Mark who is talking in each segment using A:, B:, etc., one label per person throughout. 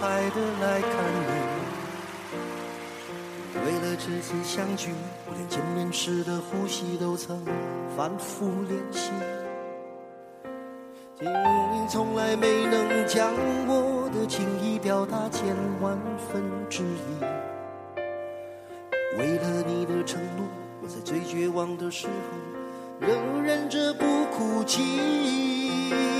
A: 洋过海的来看你，为了这次相聚，我连见面时的呼吸都曾反复练习。你从来没能将我的情意表达千万分之一。为了你的承诺，我在最绝望的时候，仍忍着不哭泣。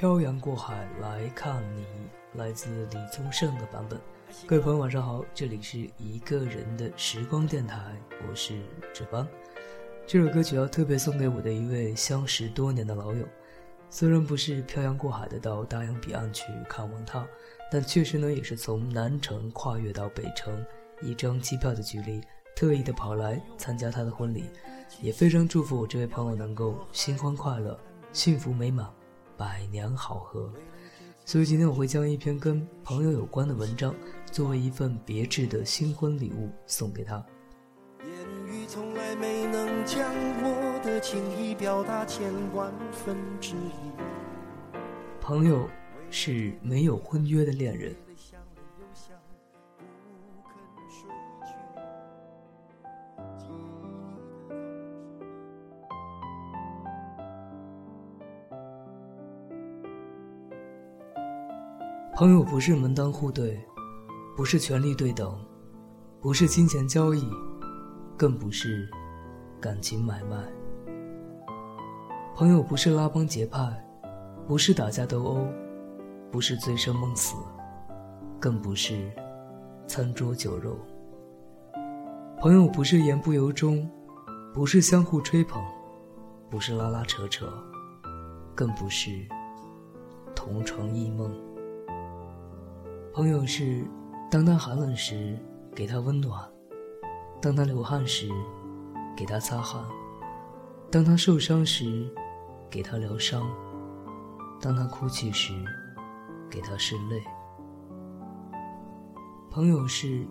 B: 漂洋过海来看你，来自李宗盛的版本。各位朋友，晚上好，这里是一个人的时光电台，我是志邦。这首歌曲要特别送给我的一位相识多年的老友，虽然不是漂洋过海的到大洋彼岸去看望他，但确实呢，也是从南城跨越到北城，一张机票的距离，特意的跑来参加他的婚礼，也非常祝福我这位朋友能够新婚快乐，幸福美满。百年好合，所以今天我会将一篇跟朋友有关的文章，作为一份别致的新婚礼物送给他。
A: 言语从来没能将我的情意表达千万分之一。
B: 朋友是没有婚约的恋人。朋友不是门当户对，不是权力对等，不是金钱交易，更不是感情买卖。朋友不是拉帮结派，不是打架斗殴，不是醉生梦死，更不是餐桌酒肉。朋友不是言不由衷，不是相互吹捧，不是拉拉扯扯，更不是同床异梦。朋友是，当他寒冷时给他温暖，当他流汗时给他擦汗，当他受伤时给他疗伤，当他哭泣时给他拭泪。朋友是，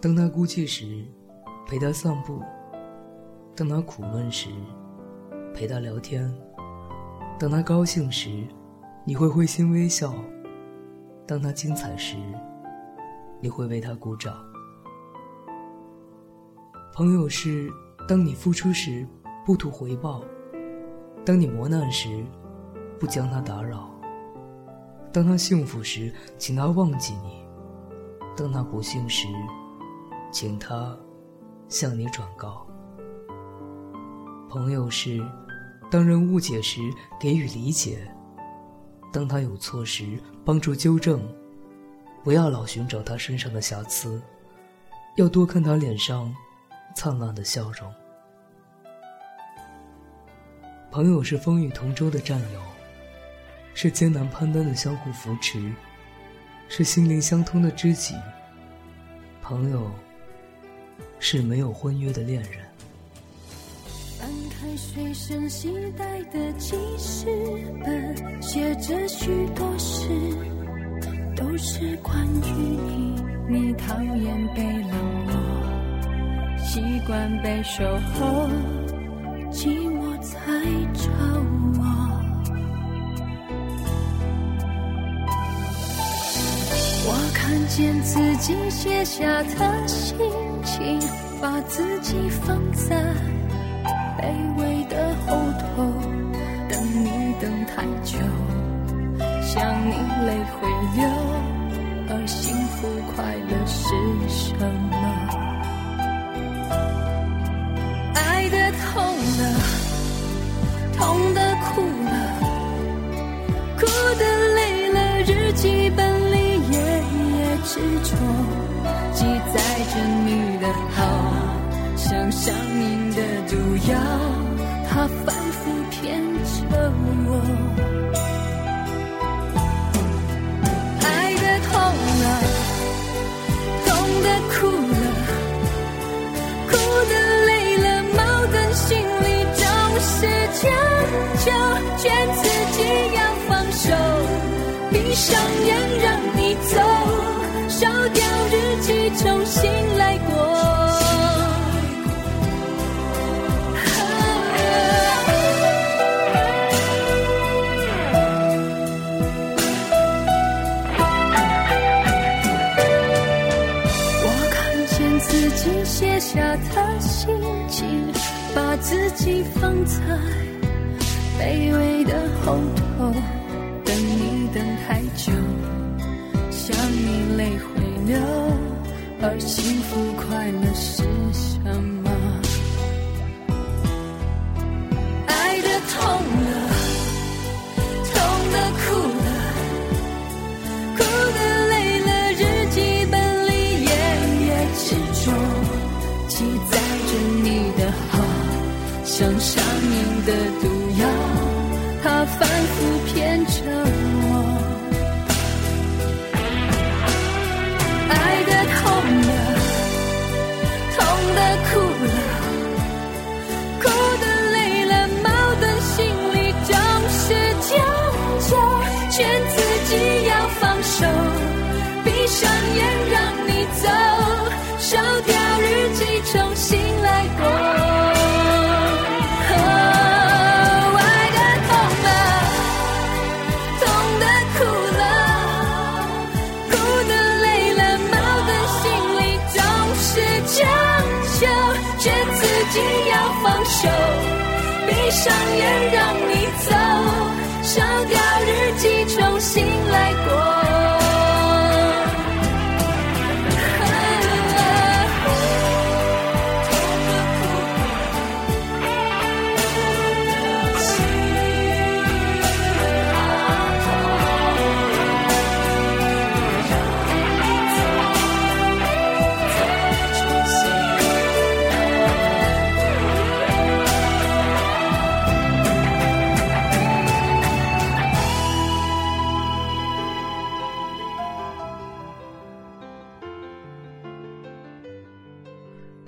B: 当他孤寂时陪他散步，当他苦闷时陪他聊天，当他高兴时你会会心微笑。当他精彩时，你会为他鼓掌。朋友是，当你付出时不图回报；当你磨难时，不将他打扰；当他幸福时，请他忘记你；当他不幸时，请他向你转告。朋友是，当人误解时给予理解。当他有错时，帮助纠正，不要老寻找他身上的瑕疵，要多看他脸上灿烂的笑容。朋友是风雨同舟的战友，是艰难攀登的相互扶持，是心灵相通的知己。朋友是没有婚约的恋人。
C: 翻开随身携带的记事本，写着许多事。都是关于你，你讨厌被冷落，习惯被守候，寂寞才找我。我看见自己写下的心情，把自己放在卑微的后头，等你等太久。想你泪会流，而幸福快乐是什么？爱的痛了，痛的哭了，哭的累了，日记本里夜夜执着，记载着你的好，像上瘾的毒药，它反复骗着我。在卑微的后头，等你等太久，想你泪会流，而幸福快乐是什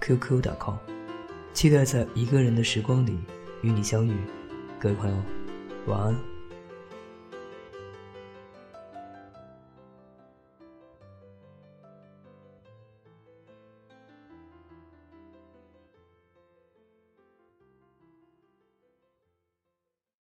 B: qq.com，期待在一个人的时光里与你相遇，各位朋友，晚安。